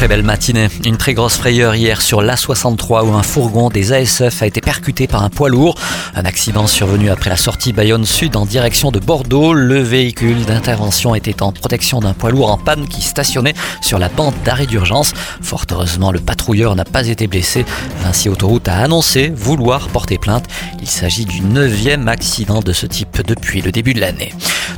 Très belle matinée. Une très grosse frayeur hier sur l'A63 où un fourgon des ASF a été percuté par un poids lourd. Un accident survenu après la sortie Bayonne Sud en direction de Bordeaux. Le véhicule d'intervention était en protection d'un poids lourd en panne qui stationnait sur la bande d'arrêt d'urgence. Fort heureusement, le patrouilleur n'a pas été blessé. Vinci Autoroute a annoncé vouloir porter plainte. Il s'agit du neuvième accident de ce type depuis le début de l'année.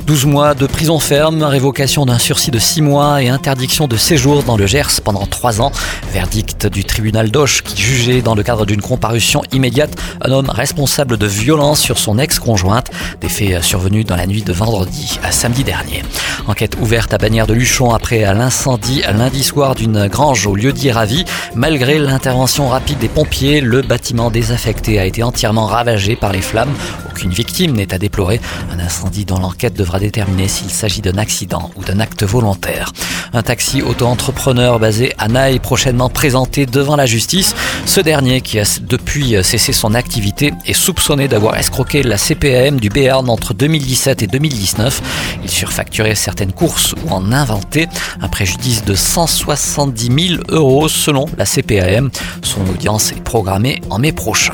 12 mois de prison ferme, révocation d'un sursis de 6 mois et interdiction de séjour dans le Gers pendant 3 ans. Verdict du tribunal d'Auch qui jugeait dans le cadre d'une comparution immédiate un homme responsable de violence sur son ex-conjointe. Des faits survenus dans la nuit de vendredi à samedi dernier. Enquête ouverte à Bagnères de Luchon après l'incendie lundi soir d'une grange au lieu dit Ravi. Malgré l'intervention rapide des pompiers, le bâtiment désaffecté a été entièrement ravagé par les flammes. Aucune victime n'est à déplorer. Un incendie dont l'enquête devra déterminer s'il s'agit d'un accident ou d'un acte volontaire. Un taxi auto-entrepreneur basé à Naï prochainement présenté devant la justice. Ce dernier, qui a depuis cessé son activité, est soupçonné d'avoir escroqué la CPAM du Béarn entre 2017 et 2019. Il surfacturait certaines courses ou en inventait un préjudice de 170 000 euros selon la CPAM. Son audience est programmée en mai prochain.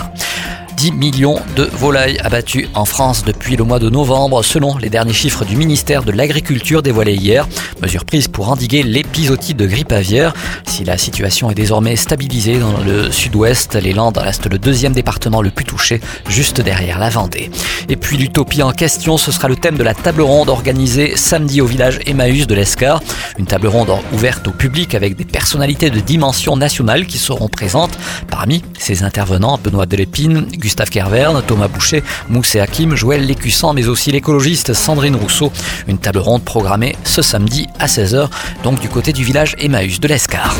10 millions de volailles abattues en France depuis le mois de novembre, selon les derniers chiffres du ministère de l'Agriculture dévoilés hier. Mesure prise pour endiguer l'épisodie de grippe aviaire. Si la situation est désormais stabilisée dans le sud-ouest, les Landes restent le deuxième département le plus touché, juste derrière la Vendée. Et puis l'utopie en question, ce sera le thème de la table ronde organisée samedi au village Emmaüs de l'Escar. Une table ronde ouverte au public avec des personnalités de dimension nationale qui seront présentes. Parmi ces intervenants, Benoît Delépine, Gustave Kerverne, Thomas Boucher, Moussé Hakim, Joël Lécussant, mais aussi l'écologiste Sandrine Rousseau. Une table ronde programmée ce samedi à 16h, donc du côté du village Emmaüs de l'Escar.